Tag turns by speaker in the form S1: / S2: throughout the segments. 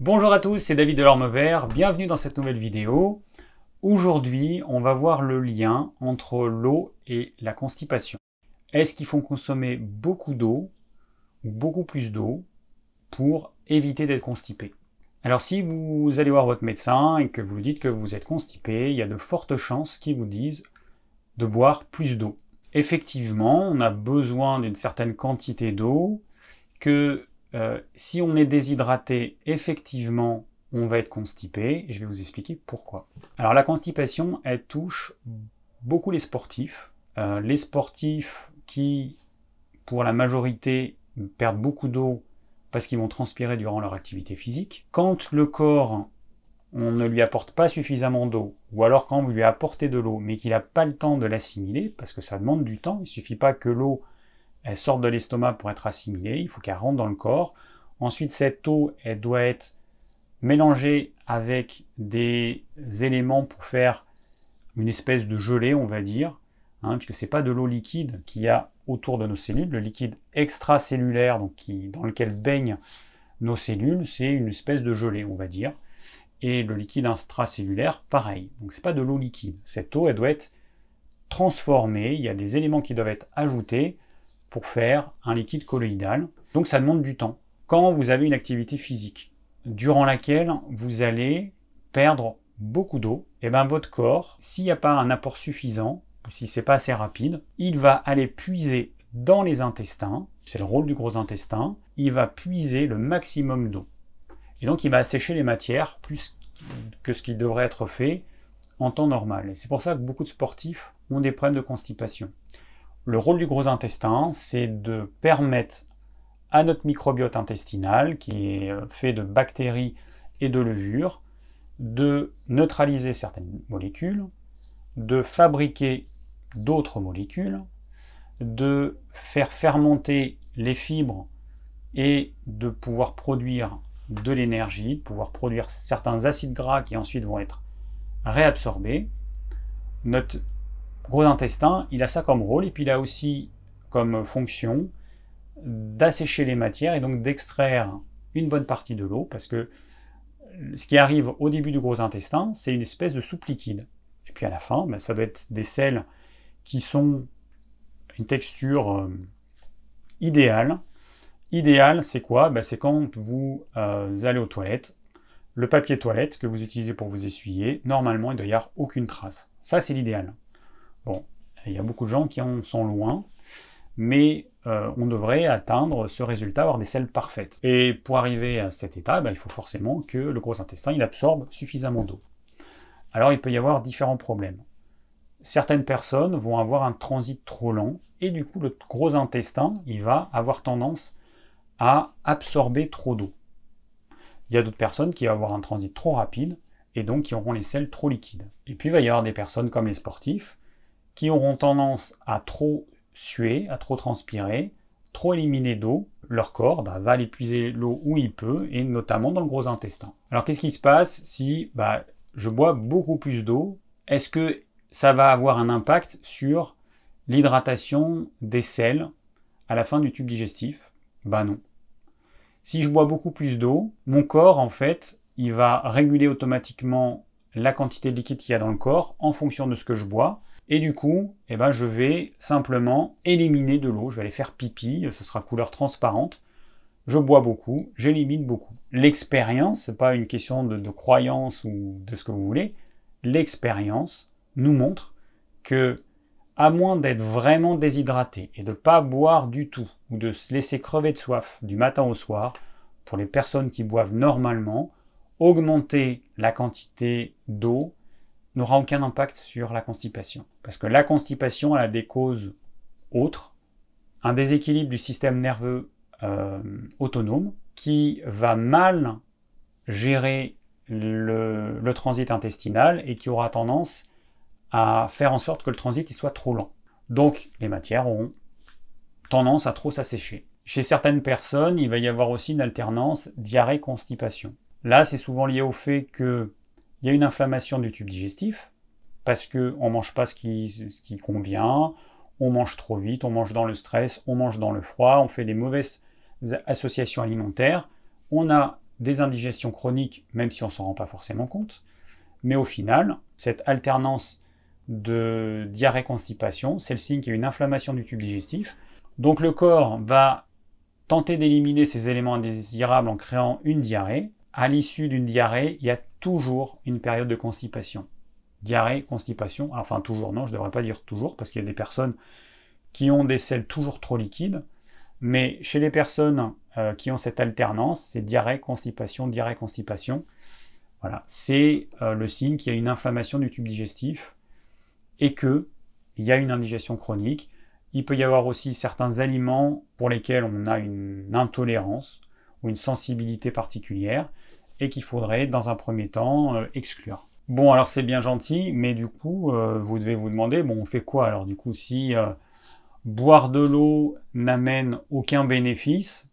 S1: Bonjour à tous, c'est David Delorme Vert, bienvenue dans cette nouvelle vidéo. Aujourd'hui, on va voir le lien entre l'eau et la constipation. Est-ce qu'il faut consommer beaucoup d'eau ou beaucoup plus d'eau pour éviter d'être constipé? Alors si vous allez voir votre médecin et que vous lui dites que vous êtes constipé, il y a de fortes chances qu'il vous dise de boire plus d'eau. Effectivement, on a besoin d'une certaine quantité d'eau, que euh, si on est déshydraté, effectivement, on va être constipé, et je vais vous expliquer pourquoi. Alors la constipation, elle touche beaucoup les sportifs. Euh, les sportifs qui, pour la majorité, perdent beaucoup d'eau parce qu'ils vont transpirer durant leur activité physique. Quand le corps, on ne lui apporte pas suffisamment d'eau, ou alors quand vous lui apportez de l'eau, mais qu'il n'a pas le temps de l'assimiler, parce que ça demande du temps, il ne suffit pas que l'eau elle sorte de l'estomac pour être assimilée, il faut qu'elle rentre dans le corps. Ensuite, cette eau, elle doit être mélangée avec des éléments pour faire une espèce de gelée, on va dire, hein, puisque c'est pas de l'eau liquide qu'il y a autour de nos cellules. Le liquide extracellulaire, dans lequel baignent nos cellules, c'est une espèce de gelée, on va dire. Et le liquide intracellulaire, pareil. Donc c'est pas de l'eau liquide. Cette eau, elle doit être transformée. Il y a des éléments qui doivent être ajoutés pour faire un liquide colloïdal. Donc ça demande du temps. Quand vous avez une activité physique durant laquelle vous allez perdre beaucoup d'eau, et eh bien votre corps, s'il n'y a pas un apport suffisant, si c'est pas assez rapide, il va aller puiser dans les intestins, c'est le rôle du gros intestin, il va puiser le maximum d'eau. Et donc il va assécher les matières plus que ce qui devrait être fait en temps normal. Et c'est pour ça que beaucoup de sportifs ont des problèmes de constipation. Le rôle du gros intestin, c'est de permettre à notre microbiote intestinal, qui est euh, fait de bactéries et de levures, de neutraliser certaines molécules, de fabriquer d'autres molécules, de faire fermenter les fibres et de pouvoir produire de l'énergie, pouvoir produire certains acides gras qui ensuite vont être réabsorbés. Gros intestin, il a ça comme rôle, et puis il a aussi comme fonction d'assécher les matières et donc d'extraire une bonne partie de l'eau, parce que ce qui arrive au début du gros intestin, c'est une espèce de soupe liquide. Et puis à la fin, ben, ça doit être des sels qui sont une texture euh, idéale. Idéal, c'est quoi? Ben, C'est quand vous euh, allez aux toilettes, le papier toilette que vous utilisez pour vous essuyer, normalement, il ne doit y avoir aucune trace. Ça, c'est l'idéal. Bon, il y a beaucoup de gens qui en sont loin, mais euh, on devrait atteindre ce résultat, avoir des selles parfaites. Et pour arriver à cet état, ben, il faut forcément que le gros intestin il absorbe suffisamment d'eau. Alors il peut y avoir différents problèmes. Certaines personnes vont avoir un transit trop lent, et du coup le gros intestin il va avoir tendance à absorber trop d'eau. Il y a d'autres personnes qui vont avoir un transit trop rapide, et donc qui auront les selles trop liquides. Et puis il va y avoir des personnes comme les sportifs, qui auront tendance à trop suer, à trop transpirer, trop éliminer d'eau, leur corps bah, va épuiser l'eau où il peut, et notamment dans le gros intestin. Alors qu'est-ce qui se passe si bah, je bois beaucoup plus d'eau? Est-ce que ça va avoir un impact sur l'hydratation des selles à la fin du tube digestif? Bah non. Si je bois beaucoup plus d'eau, mon corps, en fait, il va réguler automatiquement la quantité de liquide qu'il y a dans le corps en fonction de ce que je bois. Et du coup, eh ben, je vais simplement éliminer de l'eau. Je vais aller faire pipi, ce sera couleur transparente. Je bois beaucoup, j'élimine beaucoup. L'expérience, c'est pas une question de, de, croyance ou de ce que vous voulez. L'expérience nous montre que, à moins d'être vraiment déshydraté et de ne pas boire du tout, ou de se laisser crever de soif du matin au soir, pour les personnes qui boivent normalement, augmenter la quantité d'eau n'aura aucun impact sur la constipation. Parce que la constipation, a des causes autres. Un déséquilibre du système nerveux euh, autonome qui va mal gérer le, transit intestinal et qui aura tendance à faire en sorte que le transit soit trop lent. Donc les matières auront tendance à trop s'assécher. Chez certaines personnes, il va y avoir aussi une alternance diarrhée-constipation. Là, c'est souvent lié au fait qu'il y a une inflammation du tube digestif, parce qu'on ne mange pas ce qui, convient, on mange trop vite, on mange dans le stress, on mange dans le froid, on fait des mauvaises associations alimentaires, on a des indigestions chroniques, même si on ne s'en rend pas forcément compte. Mais au final, cette alternance de diarrhée-constipation, c'est le signe qu'il y a une inflammation du tube digestif. Donc le corps va tenter d'éliminer ces éléments indésirables en créant une diarrhée. À l'issue d'une diarrhée, il y a toujours une période de constipation. Diarrhée, constipation, enfin toujours non, je ne devrais pas dire toujours, parce qu'il y a des personnes qui ont des selles toujours trop liquides, mais chez les personnes euh, qui ont cette alternance, c'est diarrhée, constipation, diarrhée, constipation. Voilà, c'est euh, le signe qu'il y a une inflammation du tube digestif et qu'il y a une indigestion chronique. Il peut y avoir aussi certains aliments pour lesquels on a une intolérance ou une sensibilité particulière et qu'il faudrait dans un premier temps euh, exclure. Bon, alors c'est bien gentil, mais du coup, vous devez vous demander, bon, on fait quoi alors du coup si boire de l'eau n'amène aucun bénéfice,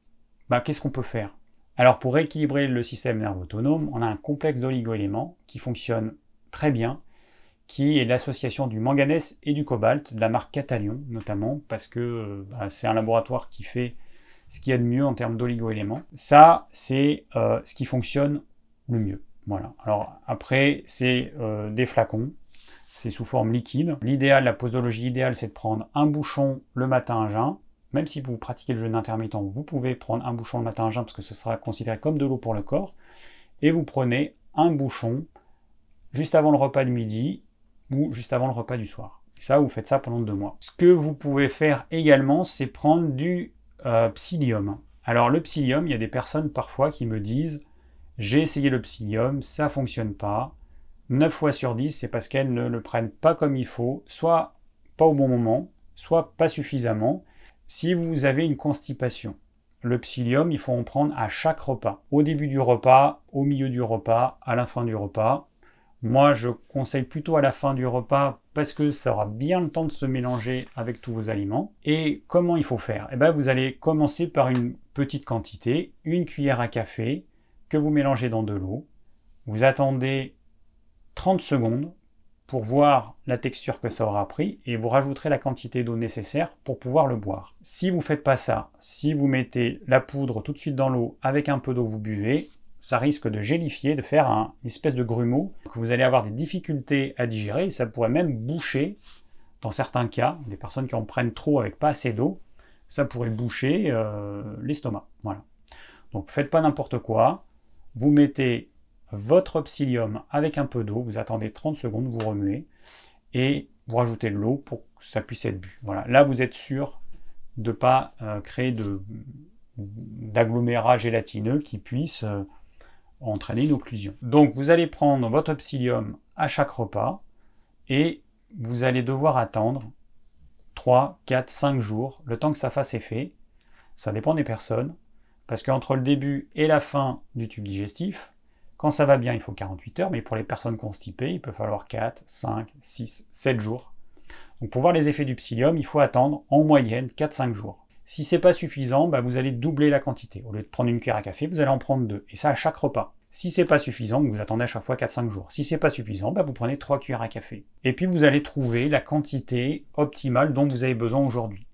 S1: bah, qu'est-ce qu'on peut faire? Alors pour équilibrer le système nerveux autonome, on a un complexe d'oligo-éléments qui fonctionne très bien, qui est l'association du manganèse et du cobalt, de la marque Catalion notamment, parce que euh, bah, c'est un laboratoire qui fait ce qu'il y a de mieux en termes d'oligo-éléments. Ça, c'est euh, ce qui fonctionne le mieux. Voilà. Alors après, c'est euh, des flacons c'est sous forme liquide. L'idéal, la posologie idéale, c'est de prendre un bouchon le matin à jeun. Même si vous pratiquez le jeûne intermittent, vous pouvez prendre un bouchon le matin à jeun parce que ce sera considéré comme de l'eau pour le corps. Et vous prenez un bouchon juste avant le repas de midi ou juste avant le repas du soir. Ça, vous faites ça pendant deux mois. Ce que vous pouvez faire également, c'est prendre du euh, psyllium. Alors le psyllium, il y a des personnes parfois qui me disent j'ai essayé le psyllium, ça fonctionne pas. 9 fois sur 10, c'est parce qu'elles ne le prennent pas comme il faut, soit pas au bon moment, soit pas suffisamment. Si vous avez une constipation, le psyllium, il faut en prendre à chaque repas. Au début du repas, au milieu du repas, à la fin du repas. Moi, je conseille plutôt à la fin du repas parce que ça aura bien le temps de se mélanger avec tous vos aliments. Et comment il faut faire? Eh bien, vous allez commencer par une petite quantité, une cuillère à café que vous mélangez dans de l'eau. Vous attendez 30 secondes pour voir la texture que ça aura pris et vous rajouterez la quantité d'eau nécessaire pour pouvoir le boire. Si vous ne faites pas ça, si vous mettez la poudre tout de suite dans l'eau avec un peu d'eau vous buvez, ça risque de gélifier, de faire un, espèce de grumeau que vous allez avoir des difficultés à digérer et ça pourrait même boucher dans certains cas, des personnes qui en prennent trop avec pas assez d'eau, ça pourrait boucher euh, l'estomac. Voilà. Donc faites pas n'importe quoi. Vous mettez votre psyllium avec un peu d'eau, vous attendez 30 secondes, vous remuez, et vous rajoutez de l'eau pour que ça puisse être bu. Voilà. Là, vous êtes sûr de ne pas euh, créer d'agglomérat gélatineux qui puisse euh, entraîner une occlusion. Donc, vous allez prendre votre psyllium à chaque repas, et vous allez devoir attendre 3, 4, 5 jours, le temps que ça fasse effet. Ça dépend des personnes, parce qu'entre le début et la fin du tube digestif, quand ça va bien, il faut 48 heures, mais pour les personnes constipées, il peut falloir 4, 5, 6, 7 jours. Donc pour voir les effets du psyllium, il faut attendre en moyenne 4-5 jours. Si c'est pas suffisant, bah, vous allez doubler la quantité. Au lieu de prendre une cuillère à café, vous allez en prendre deux. Et ça à chaque repas. Si c'est pas suffisant, vous attendez à chaque fois 4-5 jours. Si c'est pas suffisant, bah, vous prenez 3 cuillères à café. Et puis vous allez trouver la quantité optimale dont vous avez besoin aujourd'hui.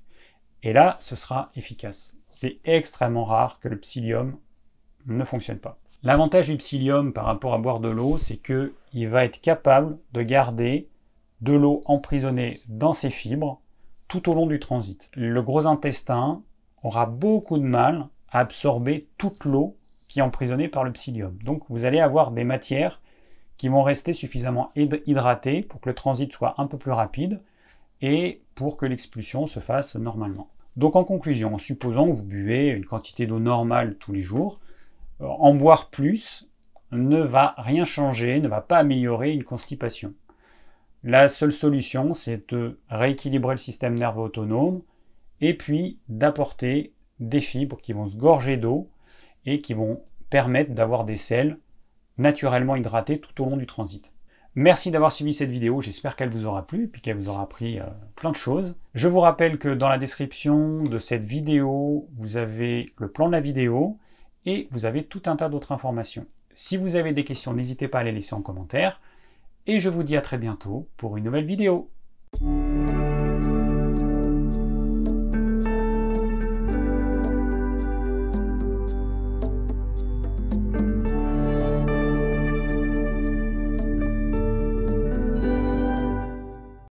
S1: Et là, ce sera efficace. C'est extrêmement rare que le psyllium ne fonctionne pas. L'avantage du psyllium par rapport à boire de l'eau, c'est qu'il va être capable de garder de l'eau emprisonnée dans ses fibres tout au long du transit. Le gros intestin aura beaucoup de mal à absorber toute l'eau qui est emprisonnée par le psyllium. Donc vous allez avoir des matières qui vont rester suffisamment hydratées pour que le transit soit un peu plus rapide et pour que l'expulsion se fasse normalement. Donc en conclusion, en supposant que vous buvez une quantité d'eau normale tous les jours, en boire plus ne va rien changer, ne va pas améliorer une constipation. La seule solution, c'est de rééquilibrer le système nerveux autonome et puis d'apporter des fibres qui vont se gorger d'eau et qui vont permettre d'avoir des selles naturellement hydratées tout au long du transit. Merci d'avoir suivi cette vidéo, j'espère qu'elle vous aura plu et qu'elle vous aura appris euh, plein de choses. Je vous rappelle que dans la description de cette vidéo, vous avez le plan de la vidéo, et vous avez tout un tas d'autres informations. Si vous avez des questions, n'hésitez pas à les laisser en commentaire, et je vous dis à très bientôt pour une nouvelle vidéo.